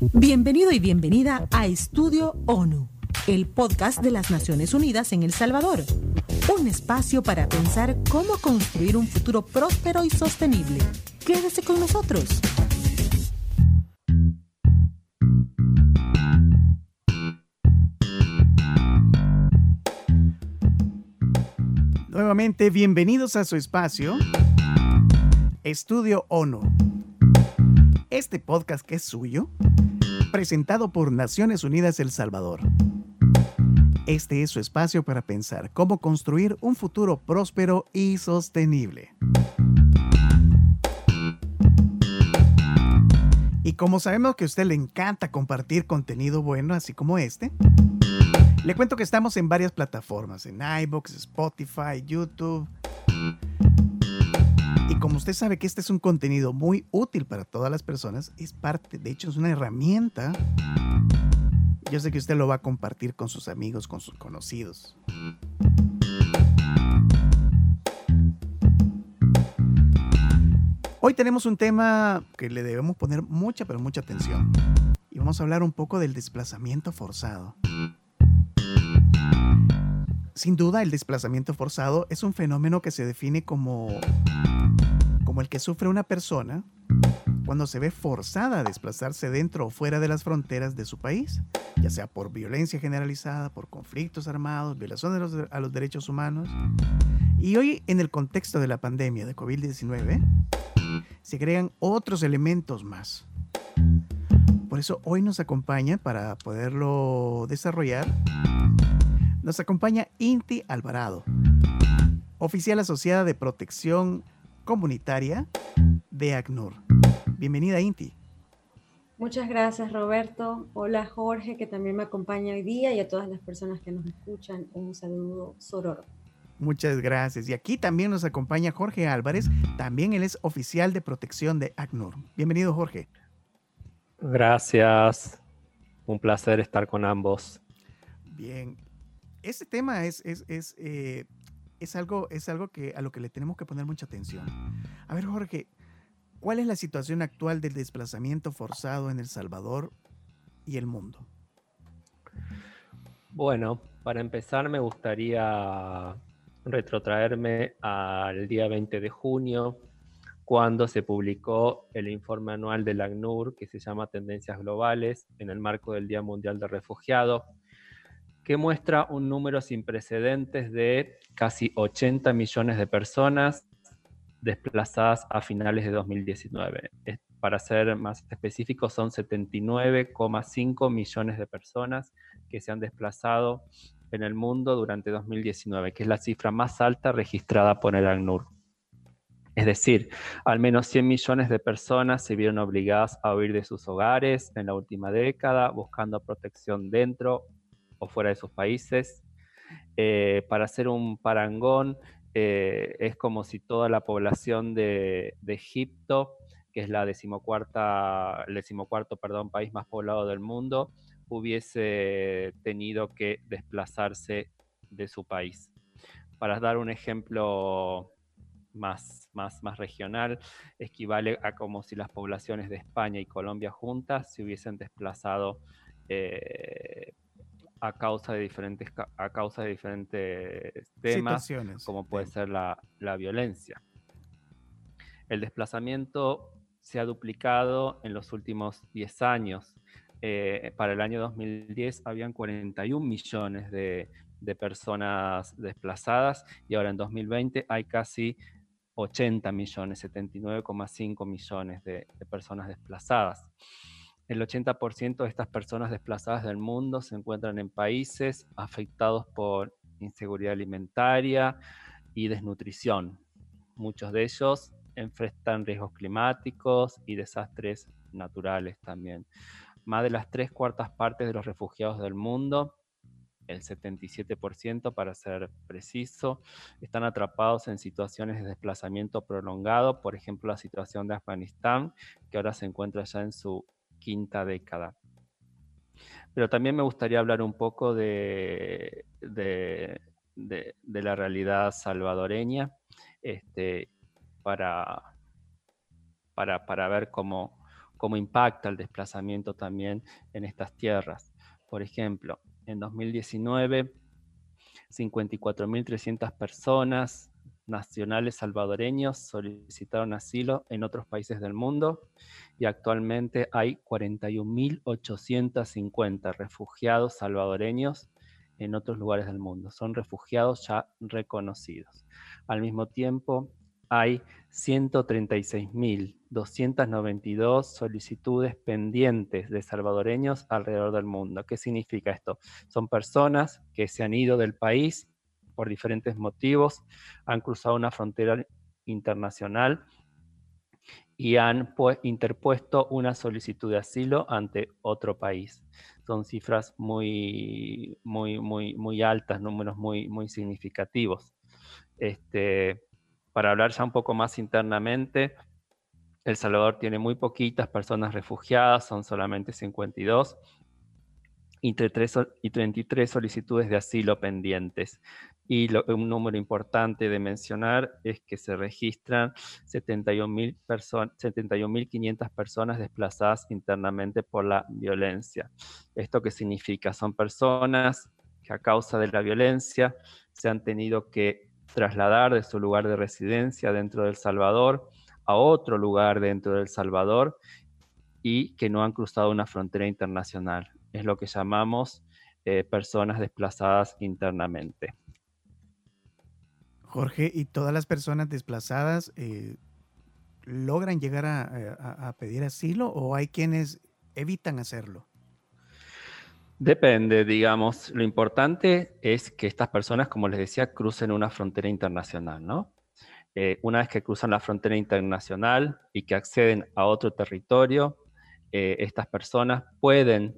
Bienvenido y bienvenida a Estudio ONU, el podcast de las Naciones Unidas en El Salvador. Un espacio para pensar cómo construir un futuro próspero y sostenible. Quédese con nosotros. Nuevamente, bienvenidos a su espacio, Estudio ONU. Este podcast que es suyo, presentado por Naciones Unidas El Salvador. Este es su espacio para pensar cómo construir un futuro próspero y sostenible. Y como sabemos que a usted le encanta compartir contenido bueno, así como este, le cuento que estamos en varias plataformas, en iBox, Spotify, YouTube. Como usted sabe que este es un contenido muy útil para todas las personas, es parte, de hecho es una herramienta. Yo sé que usted lo va a compartir con sus amigos, con sus conocidos. Hoy tenemos un tema que le debemos poner mucha, pero mucha atención. Y vamos a hablar un poco del desplazamiento forzado. Sin duda, el desplazamiento forzado es un fenómeno que se define como, como el que sufre una persona cuando se ve forzada a desplazarse dentro o fuera de las fronteras de su país, ya sea por violencia generalizada, por conflictos armados, violaciones a los derechos humanos. Y hoy, en el contexto de la pandemia de COVID-19, se crean otros elementos más. Por eso hoy nos acompaña para poderlo desarrollar nos acompaña Inti Alvarado, oficial asociada de protección comunitaria de ACNUR. Bienvenida, Inti. Muchas gracias, Roberto. Hola, Jorge, que también me acompaña hoy día, y a todas las personas que nos escuchan, un saludo sororo. Muchas gracias. Y aquí también nos acompaña Jorge Álvarez, también él es oficial de protección de ACNUR. Bienvenido, Jorge. Gracias. Un placer estar con ambos. Bien, este tema es, es, eh, es, algo, es algo que, a lo que le tenemos que poner mucha atención. A ver, Jorge, ¿cuál es la situación actual del desplazamiento forzado en El Salvador y el mundo? Bueno, para empezar me gustaría retrotraerme al día 20 de junio, cuando se publicó el informe anual del ACNUR que se llama Tendencias Globales en el marco del Día Mundial de Refugiados que muestra un número sin precedentes de casi 80 millones de personas desplazadas a finales de 2019. Para ser más específicos, son 79,5 millones de personas que se han desplazado en el mundo durante 2019, que es la cifra más alta registrada por el ACNUR. Es decir, al menos 100 millones de personas se vieron obligadas a huir de sus hogares en la última década, buscando protección dentro o fuera de sus países. Eh, para hacer un parangón, eh, es como si toda la población de, Egipto, que es la decimocuarta, el decimocuarto perdón, país más poblado del mundo, hubiese tenido que desplazarse de su país. Para dar un ejemplo más, más, más regional, equivale a como si las poblaciones de España y Colombia juntas se hubiesen desplazado eh, a causa de diferentes, a causa de diferentes temas, como puede ser la, violencia. El desplazamiento se ha duplicado en los últimos 10 años. Eh, para el año 2010 habían 41 millones de, personas desplazadas y ahora en 2020 hay casi 80 millones, 79,5 millones de personas desplazadas. El 80% de estas personas desplazadas del mundo se encuentran en países afectados por inseguridad alimentaria y desnutrición. Muchos de ellos enfrentan riesgos climáticos y desastres naturales también. Más de las tres cuartas partes de los refugiados del mundo, el 77% para ser preciso, están atrapados en situaciones de desplazamiento prolongado, por ejemplo la situación de Afganistán, que ahora se encuentra ya en su quinta década. Pero también me gustaría hablar un poco de, de, la realidad salvadoreña este, para, para, ver cómo, cómo impacta el desplazamiento también en estas tierras. Por ejemplo, en 2019, 54.300 personas nacionales salvadoreños solicitaron asilo en otros países del mundo y actualmente hay 41.850 refugiados salvadoreños en otros lugares del mundo. Son refugiados ya reconocidos. Al mismo tiempo, hay 136.292 solicitudes pendientes de salvadoreños alrededor del mundo. ¿Qué significa esto? Son personas que se han ido del país por diferentes motivos, han cruzado una frontera internacional y han interpuesto una solicitud de asilo ante otro país. Son cifras muy, muy, muy, muy altas, números muy, muy significativos. Este, para hablar ya un poco más internamente, El Salvador tiene muy poquitas personas refugiadas, son solamente 52 y 33 solicitudes de asilo pendientes. Y un número importante de mencionar es que se registran 71.500 personas desplazadas internamente por la violencia. ¿Esto qué significa? Son personas que a causa de la violencia se han tenido que trasladar de su lugar de residencia dentro del Salvador a otro lugar dentro del Salvador y que no han cruzado una frontera internacional. Es lo que llamamos eh, personas desplazadas internamente. Jorge, ¿y todas las personas desplazadas eh, logran llegar a, pedir asilo o hay quienes evitan hacerlo? Depende, digamos. Lo importante es que estas personas, como les decía, crucen una frontera internacional, ¿no? Eh, una vez que cruzan la frontera internacional y que acceden a otro territorio, eh, estas personas pueden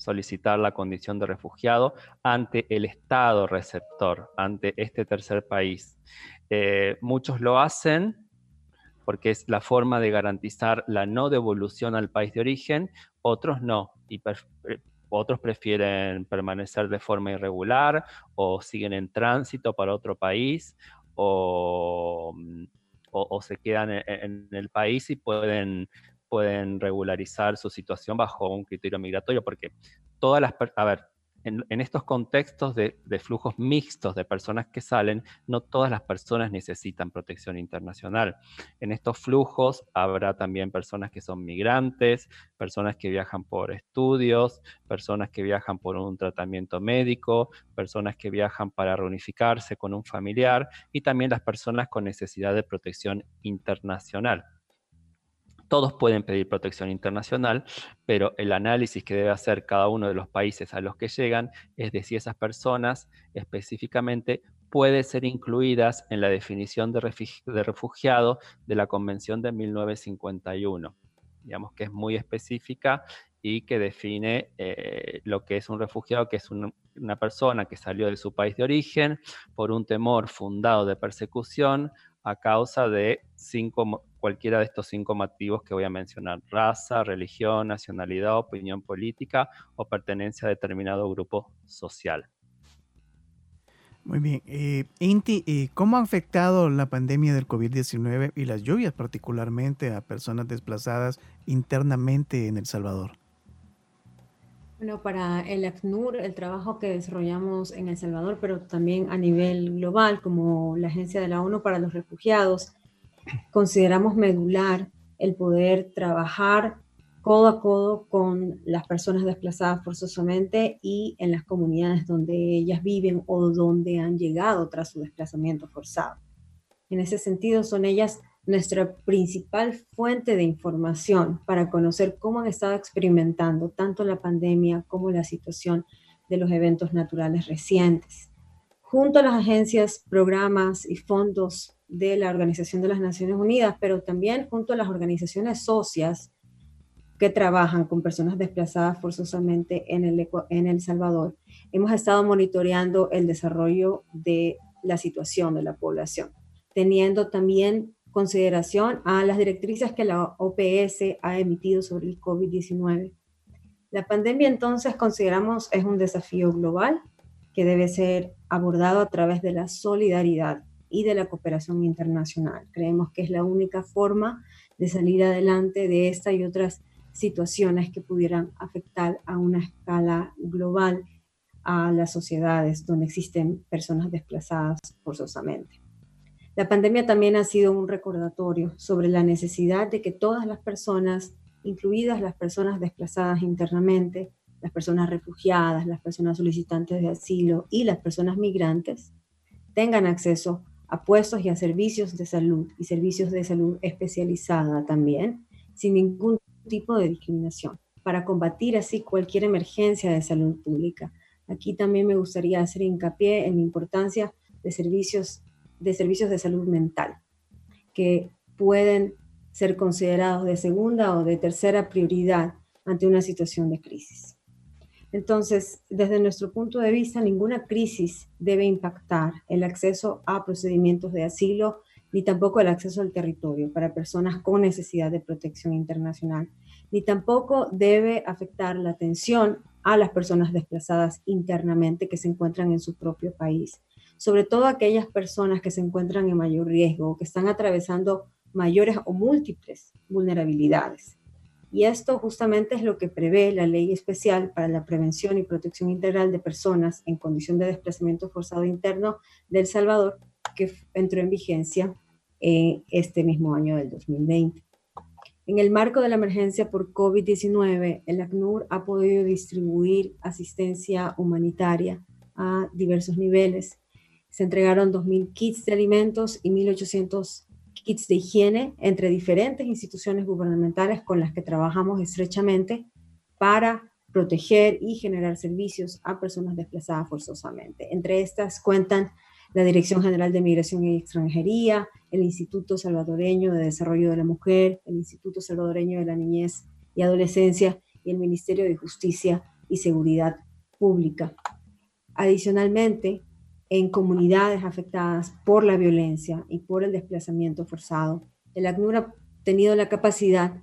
solicitar la condición de refugiado ante el Estado receptor, ante este tercer país. Eh, muchos lo hacen porque es la forma de garantizar la no devolución al país de origen, otros no, y eh, otros prefieren permanecer de forma irregular o siguen en tránsito para otro país o, mm, se quedan en, el país y pueden pueden regularizar su situación bajo un criterio migratorio, porque todas las, a ver, en, estos contextos de, flujos mixtos de personas que salen, no todas las personas necesitan protección internacional. En estos flujos habrá también personas que son migrantes, personas que viajan por estudios, personas que viajan por un tratamiento médico, personas que viajan para reunificarse con un familiar y también las personas con necesidad de protección internacional. Todos pueden pedir protección internacional, pero el análisis que debe hacer cada uno de los países a los que llegan es de si esas personas específicamente pueden ser incluidas en la definición de, refugiado de la Convención de 1951. Digamos que es muy específica y que define eh, lo que es un refugiado, que es una persona que salió de su país de origen por un temor fundado de persecución a causa de cinco, cualquiera de estos cinco motivos que voy a mencionar, raza, religión, nacionalidad, opinión política o pertenencia a determinado grupo social. Muy bien. Eh, Inti, eh, ¿cómo ha afectado la pandemia del COVID-19 y las lluvias particularmente a personas desplazadas internamente en El Salvador? Bueno, para el ACNUR, el trabajo que desarrollamos en El Salvador, pero también a nivel global, como la Agencia de la ONU para los Refugiados, consideramos medular el poder trabajar codo a codo con las personas desplazadas forzosamente y en las comunidades donde ellas viven o donde han llegado tras su desplazamiento forzado. En ese sentido, son ellas nuestra principal fuente de información para conocer cómo han estado experimentando tanto la pandemia como la situación de los eventos naturales recientes. Junto a las agencias, programas y fondos de la Organización de las Naciones Unidas, pero también junto a las organizaciones socias que trabajan con personas desplazadas forzosamente en el, en el Salvador, hemos estado monitoreando el desarrollo de la situación de la población, teniendo también consideración a las directrices que la OPS ha emitido sobre el COVID-19. La pandemia entonces consideramos es un desafío global que debe ser abordado a través de la solidaridad y de la cooperación internacional. Creemos que es la única forma de salir adelante de esta y otras situaciones que pudieran afectar a una escala global a las sociedades donde existen personas desplazadas forzosamente. La pandemia también ha sido un recordatorio sobre la necesidad de que todas las personas, incluidas las personas desplazadas internamente, las personas refugiadas, las personas solicitantes de asilo y las personas migrantes, tengan acceso a puestos y a servicios de salud y servicios de salud especializada también, sin ningún tipo de discriminación, para combatir así cualquier emergencia de salud pública. Aquí también me gustaría hacer hincapié en la importancia de servicios de, servicios de salud mental, que pueden ser considerados de segunda o de tercera prioridad ante una situación de crisis. Entonces, desde nuestro punto de vista, ninguna crisis debe impactar el acceso a procedimientos de asilo ni tampoco el acceso al territorio para personas con necesidad de protección internacional, ni tampoco debe afectar la atención a las personas desplazadas internamente que se encuentran en su propio país, sobre todo aquellas personas que se encuentran en mayor riesgo o que están atravesando mayores o múltiples vulnerabilidades. Y esto justamente es lo que prevé la Ley Especial para la Prevención y Protección Integral de Personas en Condición de Desplazamiento Forzado Interno de El Salvador, que entró en vigencia eh, este mismo año del 2020. En el marco de la emergencia por COVID-19, el ACNUR ha podido distribuir asistencia humanitaria a diversos niveles. Se entregaron 2.000 kits de alimentos y 1.800 kits de higiene entre diferentes instituciones gubernamentales con las que trabajamos estrechamente para proteger y generar servicios a personas desplazadas forzosamente. Entre estas cuentan la Dirección General de Migración y Extranjería, el Instituto Salvadoreño de Desarrollo de la Mujer, el Instituto Salvadoreño de la Niñez y Adolescencia y el Ministerio de Justicia y Seguridad Pública. Adicionalmente, en comunidades afectadas por la violencia y por el desplazamiento forzado. El ACNUR ha tenido la capacidad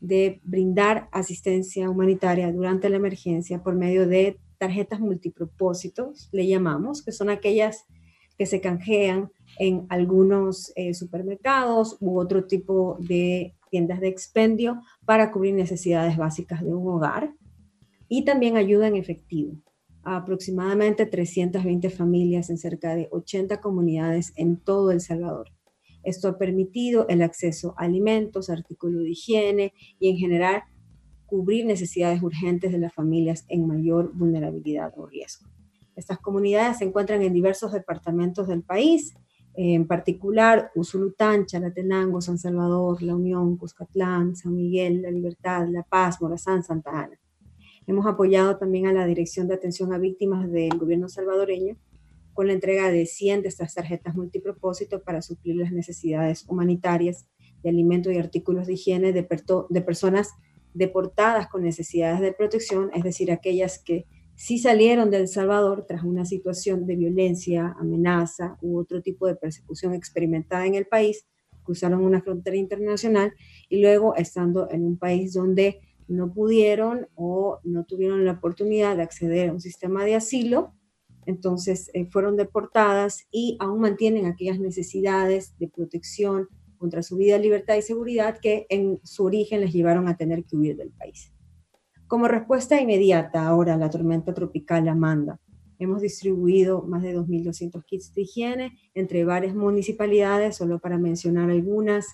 de brindar asistencia humanitaria durante la emergencia por medio de tarjetas multipropósitos, le llamamos, que son aquellas que se canjean en algunos eh, supermercados u otro tipo de tiendas de expendio para cubrir necesidades básicas de un hogar y también ayuda en efectivo aproximadamente 320 familias en cerca de 80 comunidades en todo El Salvador. Esto ha permitido el acceso a alimentos, artículos de higiene y en general cubrir necesidades urgentes de las familias en mayor vulnerabilidad o riesgo. Estas comunidades se encuentran en diversos departamentos del país, en particular Usulután, Chalatenango, San Salvador, La Unión, Cuscatlán, San Miguel, La Libertad, La Paz, Morazán, Santa Ana. Hemos apoyado también a la Dirección de Atención a Víctimas del gobierno salvadoreño con la entrega de 100 de estas tarjetas multipropósito para suplir las necesidades humanitarias de alimentos y artículos de higiene de, de personas deportadas con necesidades de protección, es decir, aquellas que sí salieron de El Salvador tras una situación de violencia, amenaza u otro tipo de persecución experimentada en el país, cruzaron una frontera internacional y luego estando en un país donde no pudieron o no tuvieron la oportunidad de acceder a un sistema de asilo, entonces eh, fueron deportadas y aún mantienen aquellas necesidades de protección contra su vida, libertad y seguridad que en su origen les llevaron a tener que huir del país. Como respuesta inmediata ahora a la tormenta tropical Amanda, hemos distribuido más de 2.200 kits de higiene entre varias municipalidades, solo para mencionar algunas,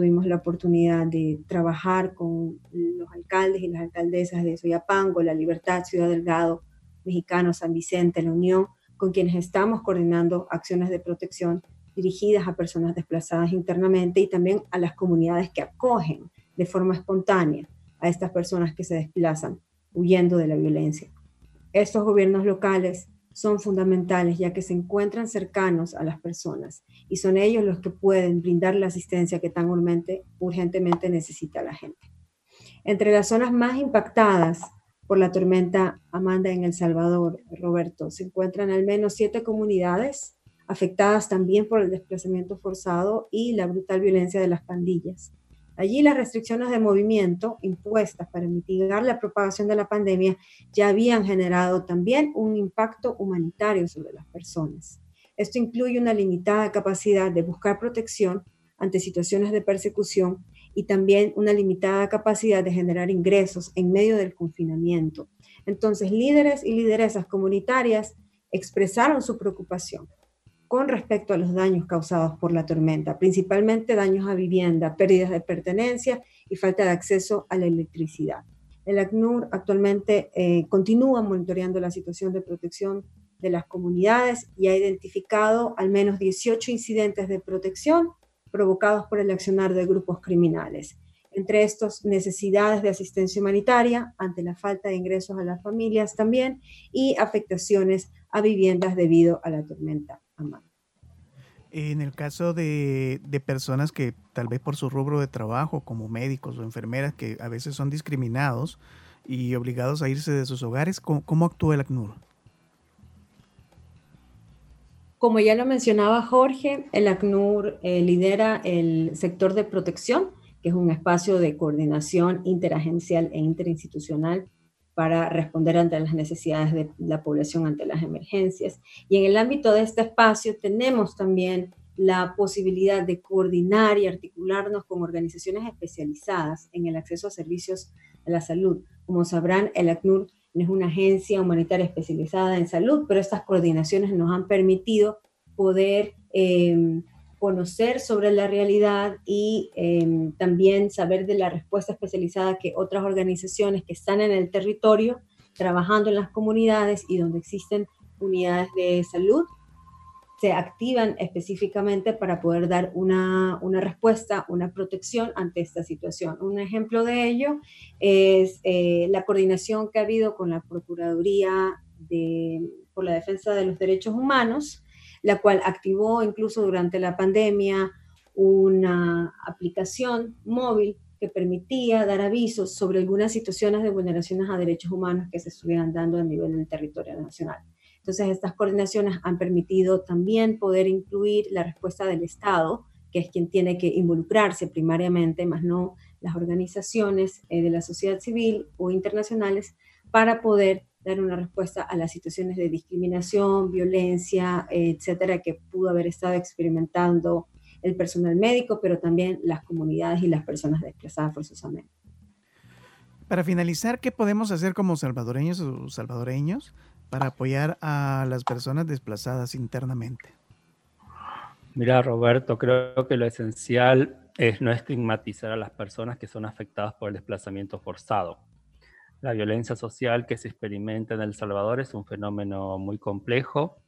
tuvimos la oportunidad de trabajar con los alcaldes y las alcaldesas de Soyapango, La Libertad, Ciudad Delgado, Mexicano, San Vicente, La Unión, con quienes estamos coordinando acciones de protección dirigidas a personas desplazadas internamente y también a las comunidades que acogen de forma espontánea a estas personas que se desplazan huyendo de la violencia. Estos gobiernos locales son fundamentales ya que se encuentran cercanos a las personas y son ellos los que pueden brindar la asistencia que tan urgentemente necesita la gente. Entre las zonas más impactadas por la tormenta Amanda en El Salvador, Roberto, se encuentran al menos siete comunidades afectadas también por el desplazamiento forzado y la brutal violencia de las pandillas. Allí las restricciones de movimiento impuestas para mitigar la propagación de la pandemia ya habían generado también un impacto humanitario sobre las personas. Esto incluye una limitada capacidad de buscar protección ante situaciones de persecución y también una limitada capacidad de generar ingresos en medio del confinamiento. Entonces, líderes y lideresas comunitarias expresaron su preocupación con respecto a los daños causados por la tormenta, principalmente daños a vivienda, pérdidas de pertenencia y falta de acceso a la electricidad. El ACNUR actualmente eh, continúa monitoreando la situación de protección de las comunidades y ha identificado al menos 18 incidentes de protección provocados por el accionar de grupos criminales. Entre estos, necesidades de asistencia humanitaria ante la falta de ingresos a las familias también y afectaciones a viviendas debido a la tormenta En el caso de, personas que tal vez por su rubro de trabajo, como médicos o enfermeras, que a veces son discriminados y obligados a irse de sus hogares, ¿cómo, actúa el ACNUR? Como ya lo mencionaba Jorge, el ACNUR eh, lidera el sector de protección, que es un espacio de coordinación interagencial e interinstitucional para responder ante las necesidades de la población ante las emergencias. Y en el ámbito de este espacio tenemos también la posibilidad de coordinar y articularnos con organizaciones especializadas en el acceso a servicios a la salud. Como sabrán, el ACNUR es una agencia humanitaria especializada en salud, pero estas coordinaciones nos han permitido poder eh, conocer sobre la realidad y eh, también saber de la respuesta especializada que otras organizaciones que están en el territorio trabajando en las comunidades y donde existen unidades de salud se activan específicamente para poder dar una, una, respuesta, una protección ante esta situación. Un ejemplo de ello es eh, la coordinación que ha habido con la Procuraduría de, por la Defensa de los Derechos Humanos, la cual activó incluso durante la pandemia una aplicación móvil que permitía dar avisos sobre algunas situaciones de vulneraciones a derechos humanos que se estuvieran dando a nivel del territorio nacional. Entonces, estas coordinaciones han permitido también poder incluir la respuesta del Estado, que es quien tiene que involucrarse primariamente, más no las organizaciones eh, de la sociedad civil o internacionales, para poder dar una respuesta a las situaciones de discriminación, violencia, etcétera, que pudo haber estado experimentando el personal médico, pero también las comunidades y las personas desplazadas forzosamente. Para finalizar, ¿qué podemos hacer como salvadoreños o salvadoreños para apoyar a las personas desplazadas internamente? Mira, Roberto, creo que lo esencial es no estigmatizar a las personas que son afectadas por el desplazamiento forzado. La violencia social que se experimenta en El Salvador es un fenómeno muy complejo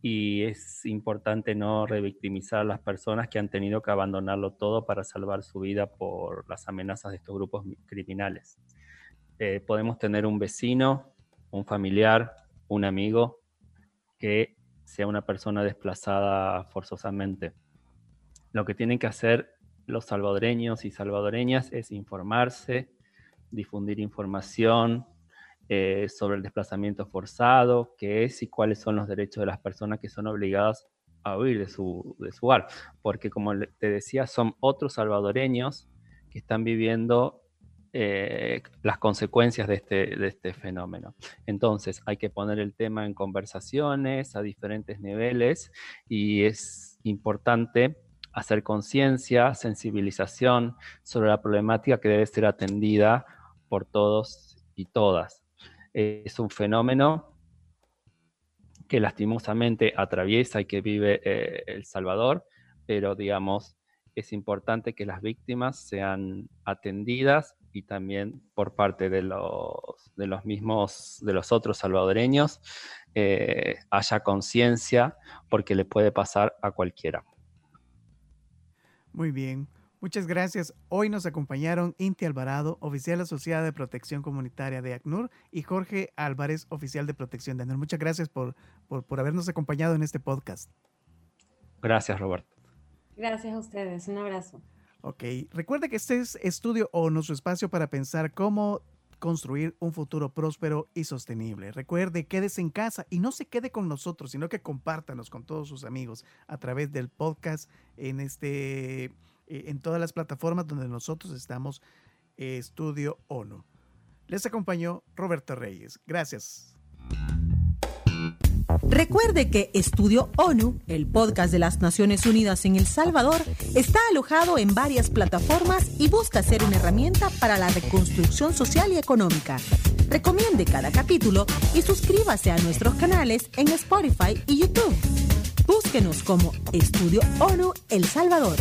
y es importante no revictimizar a las personas que han tenido que abandonarlo todo para salvar su vida por las amenazas de estos grupos criminales. Eh, podemos tener un vecino, un familiar, un amigo que sea una persona desplazada forzosamente. Lo que tienen que hacer los salvadoreños y salvadoreñas es informarse, difundir información eh, sobre el desplazamiento forzado, qué es y cuáles son los derechos de las personas que son obligadas a huir de su, de su hogar. Porque como te decía, son otros salvadoreños que están viviendo eh, las consecuencias de este, de este fenómeno. Entonces, hay que poner el tema en conversaciones a diferentes niveles y es importante hacer conciencia, sensibilización sobre la problemática que debe ser atendida por todos y todas. Es un fenómeno que lastimosamente atraviesa y que vive eh, El Salvador, pero digamos, es importante que las víctimas sean atendidas y también por parte de los, de los mismos, de los otros salvadoreños, eh, haya conciencia porque le puede pasar a cualquiera. Muy bien. Muchas gracias. Hoy nos acompañaron Inti Alvarado, oficial asociada de protección comunitaria de ACNUR, y Jorge Álvarez, oficial de protección de ACNUR. Muchas gracias por, por, por habernos acompañado en este podcast. Gracias, Roberto. Gracias a ustedes. Un abrazo. Ok, recuerde que este es Estudio O, nuestro espacio para pensar cómo construir un futuro próspero y sostenible. Recuerde, quédese en casa y no se quede con nosotros, sino que compártanos con todos sus amigos a través del podcast en este eh, en todas las plataformas donde nosotros estamos Estudio ONU. Les acompañó Roberto Reyes. Gracias. Recuerde que Estudio ONU, el podcast de las Naciones Unidas en El Salvador, está alojado en varias plataformas y busca ser una herramienta para la reconstrucción social y económica. Recomiende cada capítulo y suscríbase a nuestros canales en Spotify y YouTube. Búsquenos como Estudio ONU El Salvador.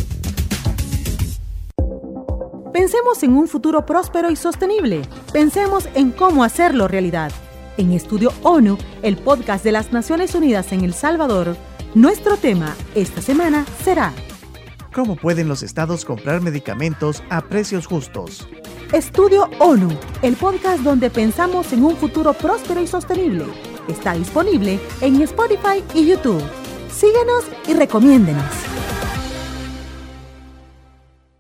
Pensemos en un futuro próspero y sostenible. Pensemos en cómo hacerlo realidad. En Estudio ONU, el podcast de las Naciones Unidas en El Salvador, nuestro tema esta semana será ¿Cómo pueden los estados comprar medicamentos a precios justos? Estudio ONU, el podcast donde pensamos en un futuro próspero y sostenible. Está disponible en Spotify y YouTube. Síguenos y recomiéndenos.